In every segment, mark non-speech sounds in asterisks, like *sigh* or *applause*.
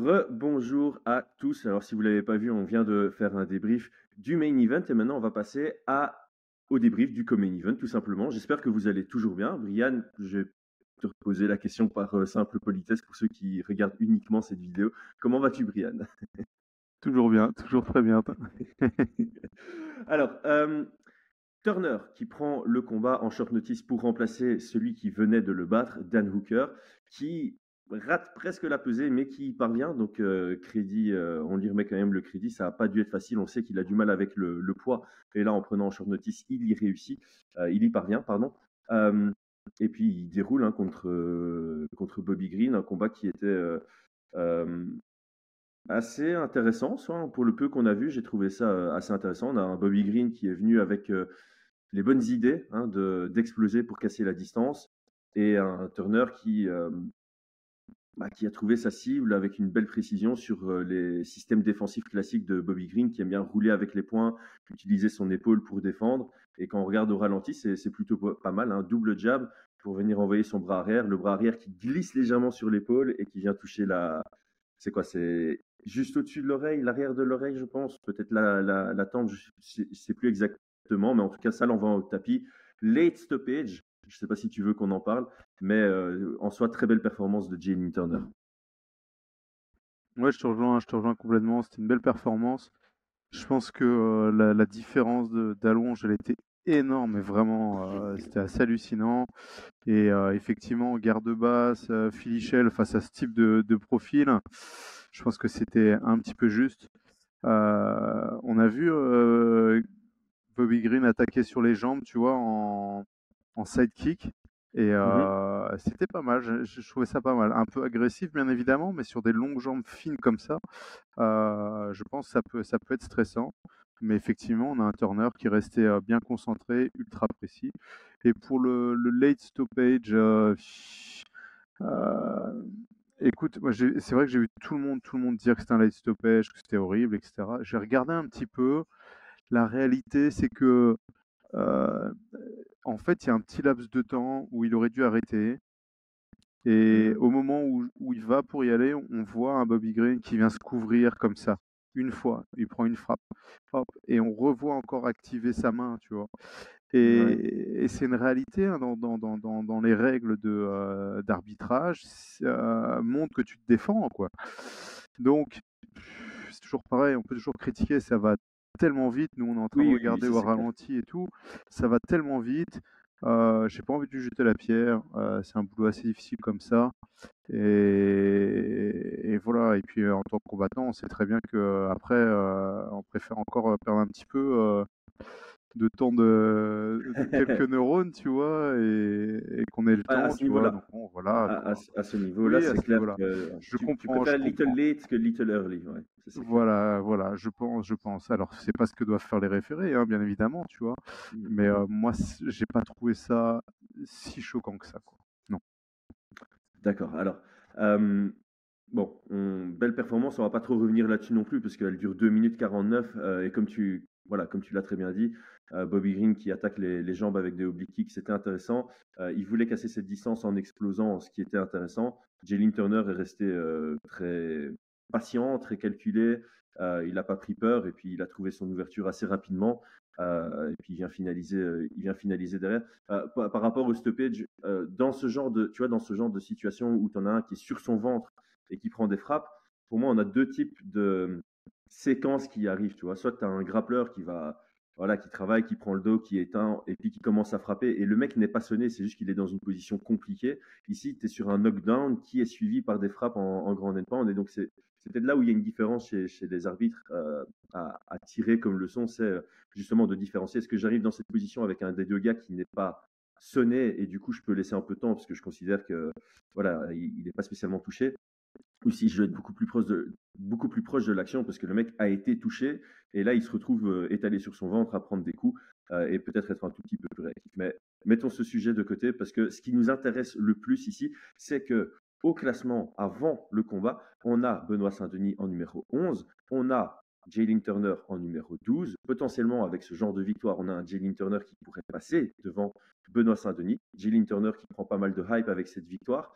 Rebonjour à tous. Alors, si vous ne l'avez pas vu, on vient de faire un débrief du main event et maintenant on va passer à, au débrief du co-main event, tout simplement. J'espère que vous allez toujours bien. Brian, je vais te reposer la question par euh, simple politesse pour ceux qui regardent uniquement cette vidéo. Comment vas-tu, Brian? *laughs* Toujours bien, toujours très bien. *laughs* Alors, euh, Turner qui prend le combat en short notice pour remplacer celui qui venait de le battre, Dan Hooker, qui rate presque la pesée, mais qui parvient. Donc, euh, crédit, euh, on lui remet quand même le crédit. Ça n'a pas dû être facile. On sait qu'il a du mal avec le, poids. Et là, en prenant en short notice, il y réussit. Euh, il y parvient, pardon. et puis, il déroule hein, contre, contre Bobby Green, un combat qui était assez intéressant. pour le peu qu'on a vu, j'ai trouvé ça assez intéressant. On a un Bobby Green qui est venu avec les bonnes idées hein, d'exploser pour casser la distance et un Turner qui, bah, qui a trouvé sa cible avec une belle précision sur euh, les systèmes défensifs classiques de Bobby Green, qui aime bien rouler avec les poings, utiliser son épaule pour défendre. Et quand on regarde au ralenti, c'est plutôt pas mal. Un hein. double jab pour venir envoyer son bras arrière, le bras arrière qui glisse légèrement sur l'épaule et qui vient toucher la. C'est quoi C'est juste au-dessus de l'oreille, l'arrière de l'oreille, je pense. Peut-être la, la, la tente, je ne sais plus exactement, mais en tout cas, ça l'envoie au tapis. Late stoppage, je ne sais pas si tu veux qu'on en parle, mais euh, en soi, très belle performance de Jalen Turner. Ouais, je te rejoins, je te rejoins complètement. C'était une belle performance. Je pense que euh, la, différence d'allonge, elle était énorme, mais vraiment, euh, c'était assez hallucinant. Et effectivement, garde basse, Philichel face à ce type de, de, profil, je pense que c'était un petit peu juste. on a vu Bobby Green attaquer sur les jambes, tu vois, en, en sidekick. Et mmh c'était pas mal, je, trouvais ça pas mal. Un peu agressif, bien évidemment, mais sur des longues jambes fines comme ça, je pense que ça peut, ça peut être stressant. Mais effectivement, on a un Turner qui restait bien concentré, ultra précis. Et pour le, late stoppage, écoute, moi c'est vrai que j'ai vu tout le monde, tout le monde dire que c'était un late stoppage, que c'était horrible, etc. J'ai regardé un petit peu. La réalité, c'est que en fait, il y a un petit laps de temps où il aurait dû arrêter. Et mmh au moment où, il va pour y aller, on voit un Bobby Green qui vient se couvrir comme ça. Une fois, il prend une frappe. et on revoit encore activer sa main, tu vois? Et, c'est une réalité hein, dans, les règles de, d'arbitrage, euh, montre que tu te défends, quoi. Donc, c'est toujours pareil, on peut toujours critiquer, ça va tellement vite. Nous, on est en train de regarder au ralenti et tout. Ça va tellement vite. Euh, j'ai pas envie de lui jeter la pierre. Euh, c'est un boulot assez difficile comme ça. Et, voilà. Et puis en tant que combattant, on sait très bien que après, euh, on préfère encore perdre un petit peu de temps de, *laughs* quelques neurones, tu vois, et, qu'on ait le temps, à ce tu vois. Donc, bon, voilà. À, ce niveau-là, c'est clair que je tu, comprends. Tu little late que little early, ouais. voilà, voilà, je pense, je pense. Alors, c'est pas ce que doivent faire les référés, hein, bien évidemment, tu vois. Mmh. Mais euh, moi, j'ai pas trouvé ça si choquant que ça, quoi. Non. D'accord. Alors, bon, belle performance. On va pas trop revenir là-dessus non plus, parce qu'elle dure 2 minutes 49. Euh, et comme tu, voilà, comme tu l'as très bien dit, euh, Bobby Green qui attaque les, jambes avec des obliques kicks, c'était intéressant. Euh, il voulait casser cette distance en explosant, ce qui était intéressant. Jalen Turner est resté euh, très patient, très calculé. il n'a pas pris peur et puis il a trouvé son ouverture assez rapidement. et puis il vient finaliser, il vient finaliser derrière. Par, par, rapport au stoppage, dans ce genre de, tu vois, dans ce genre de situation où tu en as un qui est sur son ventre et qui prend des frappes, pour moi, on a deux types de séquences qui arrivent. Tu vois, soit tu as un grappleur qui va voilà, qui travaille, qui prend le dos, qui éteint, et puis qui commence à frapper. Et le mec n'est pas sonné, c'est juste qu'il est dans une position compliquée. Ici, tu es sur un knockdown qui est suivi par des frappes en, en grand endpoint. Et donc, c'est peut-être là où il y a une différence chez, les arbitres euh, à, tirer comme leçon, c'est euh, justement de différencier. Est-ce que j'arrive dans cette position avec un des deux gars qui n'est pas sonné, et du coup, je peux laisser un peu de temps, parce que je considère que voilà, il n'est pas spécialement touché? Ou si je dois être beaucoup plus proche de, beaucoup plus proche de l'action parce que le mec a été touché et là il se retrouve euh, étalé sur son ventre à prendre des coups euh, et peut-être être un tout petit peu plus réactif. Mais mettons ce sujet de côté parce que ce qui nous intéresse le plus ici, c'est que au classement avant le combat, on a Benoît Saint-Denis en numéro 11, on a Jalen Turner en numéro 12. Potentiellement, avec ce genre de victoire, on a un Jalen Turner qui pourrait passer devant Benoît Saint-Denis. Jalen Turner qui prend pas mal de hype avec cette victoire.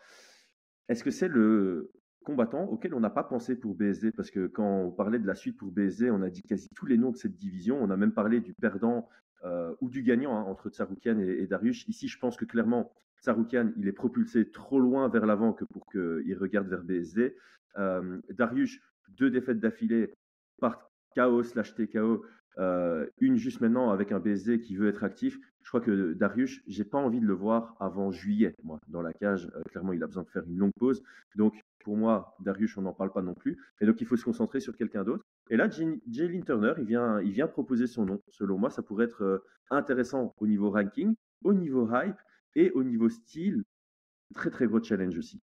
Est-ce que c'est le, combattant auquel on n'a pas pensé pour BSD, parce que quand on parlait de la suite pour BSD, on a dit quasi tous les noms de cette division. On a même parlé du perdant euh, ou du gagnant hein, entre Tsaroukian et, Darius. Ici, je pense que clairement, Tsaroukian, il est propulsé trop loin vers l'avant que pour qu'il regarde vers BSD. Euh, Darius, deux défaites d'affilée par KO slash TKO. Euh, une juste maintenant avec un BSD qui veut être actif. Je crois que Darius, j'ai pas envie de le voir avant juillet, moi, dans la cage. clairement, il a besoin de faire une longue pause. Donc, pour moi, Darius, on n'en parle pas non plus. Et donc, il faut se concentrer sur quelqu'un d'autre. Et là, Jalen Turner, il vient, il vient proposer son nom. Selon moi, ça pourrait être euh, intéressant au niveau ranking, au niveau hype et au niveau style. Très, très gros challenge aussi.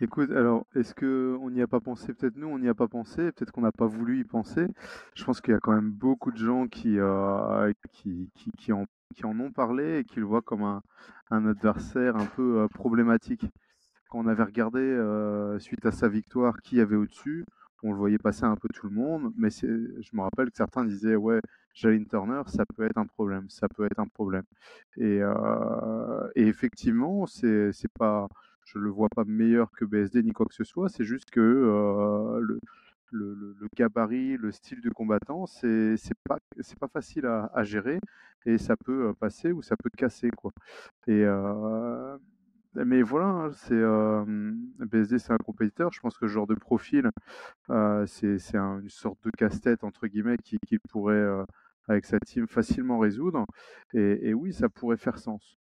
Écoute, alors, est-ce qu'on n'y a pas pensé? Peut-être nous, on n'y a pas pensé, peut-être qu'on n'a pas voulu y penser. Je pense qu'il y a quand même beaucoup de gens qui, euh, qui, en, ont parlé et qui le voient comme un, adversaire un peu euh, problématique quand on avait regardé euh, suite à sa victoire qui avait au-dessus, on le voyait passer un peu tout le monde, mais je me rappelle que certains disaient ouais, Jalen Turner, ça peut être un problème, ça peut être un problème. Et, euh, effectivement, c'est pas, je le vois pas meilleur que BSD ni quoi que ce soit, c'est juste que euh, le, le, gabarit, le style de combattant, c'est pas c'est pas facile à, à, gérer et ça peut passer ou ça peut casser quoi. Et mais voilà, hein, c'est BSD, c'est un compétiteur. Je pense que ce genre de profil, c'est une sorte de casse-tête entre guillemets qu'il qui pourrait avec sa team facilement résoudre. Et, oui, ça pourrait faire sens.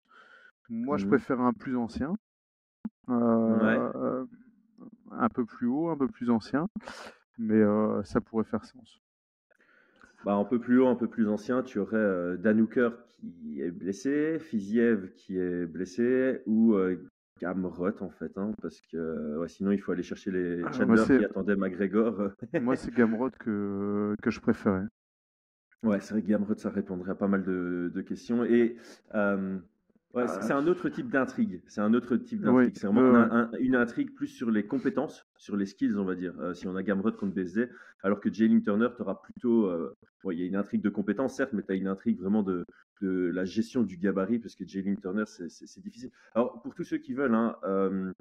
Moi, je mmh préfère un plus ancien, un peu plus haut, un peu plus ancien, mais ça pourrait faire sens. Bah, un peu plus haut, un peu plus ancien, tu aurais euh, Danouker qui est blessé, Fiziev qui est blessé, ou euh, Gamrot en fait, hein, parce que sinon il faut aller chercher les ah, Chandler qui attendaient McGregor. *laughs* moi c'est Gamrot que, que je préférais. Ouais, c'est vrai que Gamrot ça répondrait à pas mal de, de questions. Et euh, Ouais, ah, c'est un autre type d'intrigue. C'est un autre type d'intrigue. c'est vraiment une intrigue plus sur les compétences, sur les skills, on va dire. Euh, si on a Gamrot contre BSD, alors que Jalen Turner, tu auras plutôt. Euh, il y a une intrigue de compétences, certes, mais tu as une intrigue vraiment de, de, la gestion du gabarit, parce que Jalen Turner, c'est difficile. Alors, pour tous ceux qui veulent, hein, euh,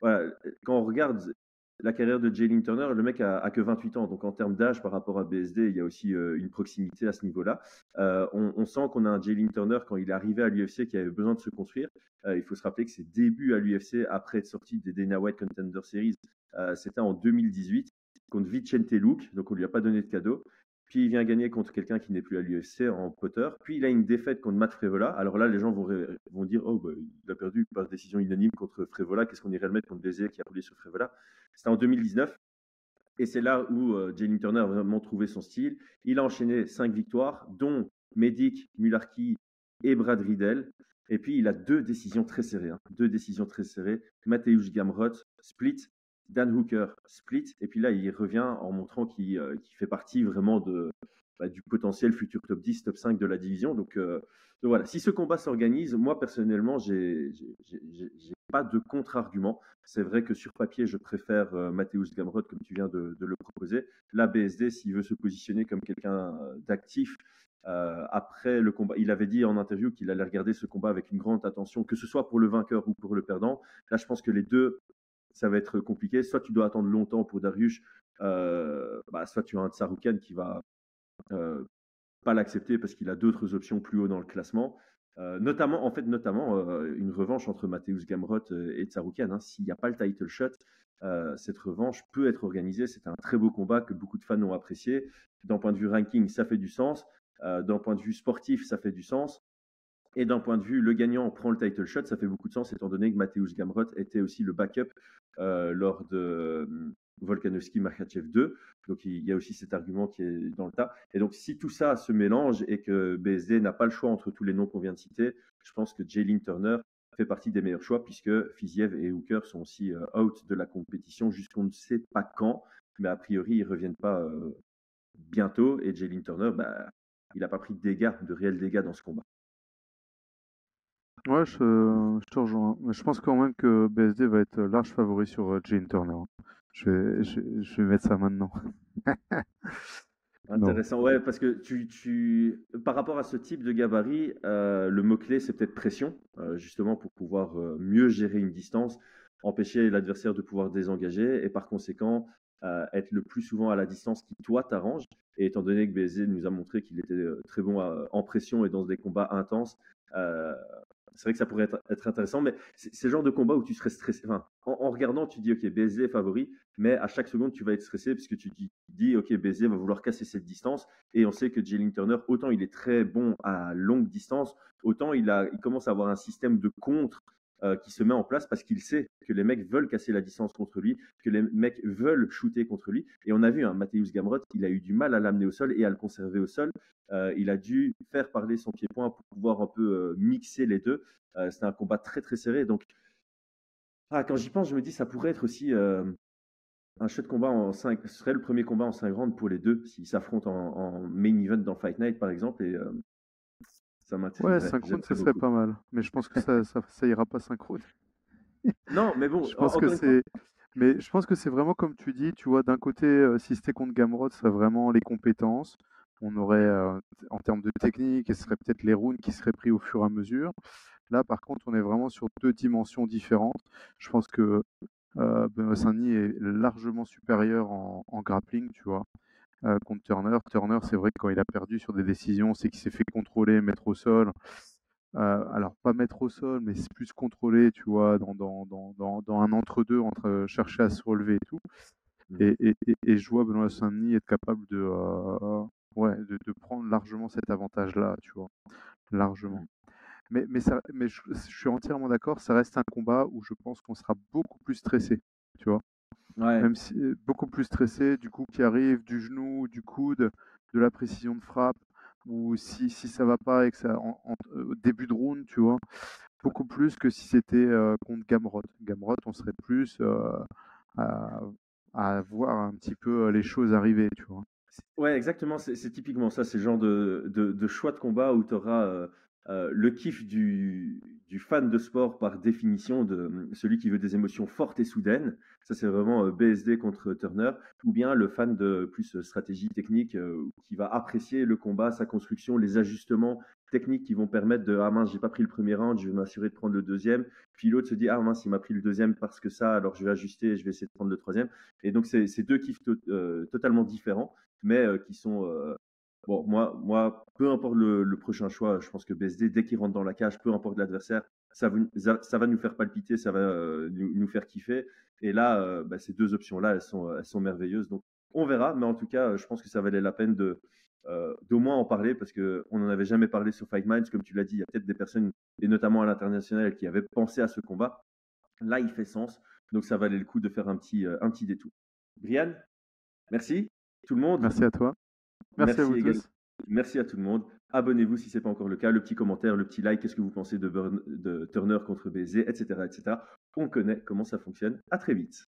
voilà, quand on regarde la carrière de Jalen Turner, le mec a, que 28 ans, donc en termes d'âge par rapport à BSD, il y a aussi euh, une proximité à ce niveau-là. Euh, on, sent qu'on a un Jalen Turner quand il est arrivé à l'UFC qui avait besoin de se construire. Euh, il faut se rappeler que ses débuts à l'UFC après être sorti des Dana White Contender Series, c'était en 2018 contre Vicente Luke, donc on lui a pas donné de cadeau. Puis il vient gagner contre quelqu'un qui n'est plus à l'UFC en Potter. Puis il a une défaite contre Matt Frevola. Alors là, les gens vont, dire Oh, bah, il a perdu par décision unanime contre Frevola. Qu'est-ce qu'on irait le mettre contre Bézier qui a roulé sur Frevola C'était en 2019. Et c'est là où euh, Turner a vraiment trouvé son style. Il a enchaîné cinq victoires, dont Medic, Mularki et Brad Riddell. Et puis il a deux décisions très serrées. Hein. Deux décisions très serrées. Mateusz Gamrot, split Dan Hooker split, et puis là il revient en montrant qu'il euh, fait partie vraiment de, bah, du potentiel futur top 10, top 5 de la division. Donc, euh, voilà, si ce combat s'organise, moi personnellement, j'ai pas de contre-argument. C'est vrai que sur papier, je préfère euh, Gamrot, comme tu viens de, le proposer. La BSD, s'il veut se positionner comme quelqu'un d'actif, après le combat, il avait dit en interview qu'il allait regarder ce combat avec une grande attention, que ce soit pour le vainqueur ou pour le perdant. Là, je pense que les deux ça va être compliqué. Soit tu dois attendre longtemps pour Darius, euh, bah, soit tu as un Tsaroukan qui va euh, pas l'accepter parce qu'il a d'autres options plus haut dans le classement. Euh, notamment, en fait, notamment une revanche entre Mateusz Gamrot et Tsaroukan. Hein. S'il n'y a pas le title shot, cette revanche peut être organisée. C'est un très beau combat que beaucoup de fans ont apprécié. D'un point de vue ranking, ça fait du sens. D'un point de vue sportif, ça fait du sens. Et d'un point de vue, le gagnant prend le title shot, ça fait beaucoup de sens étant donné que Mateusz Gamrot était aussi le backup euh, lors de euh, Volkanovski Makhachev 2. Donc il y a aussi cet argument qui est dans le tas. Et donc si tout ça se mélange et que BSD n'a pas le choix entre tous les noms qu'on vient de citer, je pense que Jalen Turner fait partie des meilleurs choix puisque Fiziev et Hooker sont aussi euh, out de la compétition jusqu'on ne sait pas quand, mais a priori ils reviennent pas bientôt et Jalen Turner, bah, il n'a pas pris de dégâts, de réels dégâts dans ce combat. Ouais, je, te rejoins. Je pense quand même que BSD va être large favori sur euh, Jane Turner. Je vais, je, vais mettre ça maintenant. *laughs* Intéressant, ouais, parce que tu, tu, par rapport à ce type de gabarit, euh, le mot-clé, c'est peut-être pression, euh, justement pour pouvoir mieux gérer une distance. empêcher l'adversaire de pouvoir désengager et par conséquent être le plus souvent à la distance qui toi t'arrange. Et étant donné que BSD nous a montré qu'il était très bon en pression et dans des combats intenses, c'est vrai que ça pourrait être, intéressant, mais c'est le genre de combat où tu serais stressé. En, regardant, tu dis, OK, est favori, mais à chaque seconde, tu vas être stressé parce que tu dis, dis OK, BSD va vouloir casser cette distance. Et on sait que Jalen Turner, autant il est très bon à longue distance, autant il, a, il commence à avoir un système de contre euh, qui se met en place parce qu'il sait que les mecs veulent casser la distance contre lui, que les mecs veulent shooter contre lui. Et on a vu, un hein, Matthäus Gamrot, il a eu du mal à l'amener au sol et à le conserver au sol. Euh, il a dû faire parler son pied-point pour pouvoir un peu euh, mixer les deux. C'était un combat très très serré. Donc, ah, quand j'y pense, je me dis ça pourrait être aussi un chouette combat en 5. Ce serait le premier combat en 5 rounds pour les deux s'ils s'affrontent en, main event dans Fight Night par exemple. Ça Ouais, synchrone, ce serait pas mal. Mais je pense que ça, ça, ira pas synchrone. *laughs* non, mais bon, je pense que c'est. Mais je pense que c'est vraiment comme tu dis, tu vois, d'un côté, euh, si c'était contre Gamrod, ce serait vraiment les compétences. On aurait, euh, en termes de technique, et ce serait peut-être les runes qui seraient pris au fur et à mesure. Là, par contre, on est vraiment sur deux dimensions différentes. Je pense que euh, Benoît Saint-Denis est largement supérieur en, en grappling, tu vois. Euh, contre Turner. Turner, c'est vrai que quand il a perdu sur des décisions, c'est qu'il s'est fait contrôler, mettre au sol. Euh, alors, pas mettre au sol, mais c'est plus contrôler, tu vois, dans, dans, dans, dans un entre-deux, entre chercher à se relever et tout. Mmh. Et, et, et, je vois Benoît Saint-Denis être capable de, euh, ouais, de, de, prendre largement cet avantage-là, tu vois. Largement. Mmh. Mais, mais, ça, mais je, je suis entièrement d'accord, ça reste un combat où je pense qu'on sera beaucoup plus stressé, tu vois. Même si beaucoup plus stressé, du coup, qui arrive du genou, du coude, de la précision de frappe, ou si, si ça va pas et que ça en, au début de round, tu vois, beaucoup plus que si c'était contre Gamrot. Gamrot, on serait plus à, à, voir un petit peu les choses arriver, tu vois. Ouais, exactement. C'est typiquement ça. C'est le genre de, de, de, choix de combat où tu auras euh, le kiff du, fan de sport par définition, de celui qui veut des émotions fortes et soudaines. Ça, c'est vraiment euh, BSD contre Turner. Ou bien le fan de plus stratégie technique euh, qui va apprécier le combat, sa construction, les ajustements techniques qui vont permettre de Ah mince, j'ai pas pris le premier round, je vais m'assurer de prendre le deuxième. Puis l'autre se dit Ah mince, il m'a pris le deuxième parce que ça, alors je vais ajuster et je vais essayer de prendre le troisième. Et donc, c'est deux kiffs totalement différents, mais qui sont Bon, moi, peu importe le, prochain choix, je pense que BSD, dès qu'il rentre dans la cage, peu importe l'adversaire, ça, va nous faire palpiter, ça va euh, nous, faire kiffer. Et là, euh, bah, ces deux options-là, elles sont, merveilleuses. Donc, on verra, mais en tout cas, je pense que ça valait la peine de euh, d'au moins en parler parce qu'on n'en avait jamais parlé sur Fight Minds. Comme tu l'as dit, il y a peut-être des personnes, et notamment à l'international, qui avaient pensé à ce combat. Là, il fait sens. Donc, ça valait le coup de faire un petit, un petit détour. Brian, merci. Tout le monde. Merci à toi. Merci, à vous tous. Merci à tout le monde. Abonnez-vous si ce n'est pas encore le cas. Le petit commentaire, le petit like, qu'est-ce que vous pensez de, de Turner contre BZ, etc., etc. On connaît comment ça fonctionne. À très vite.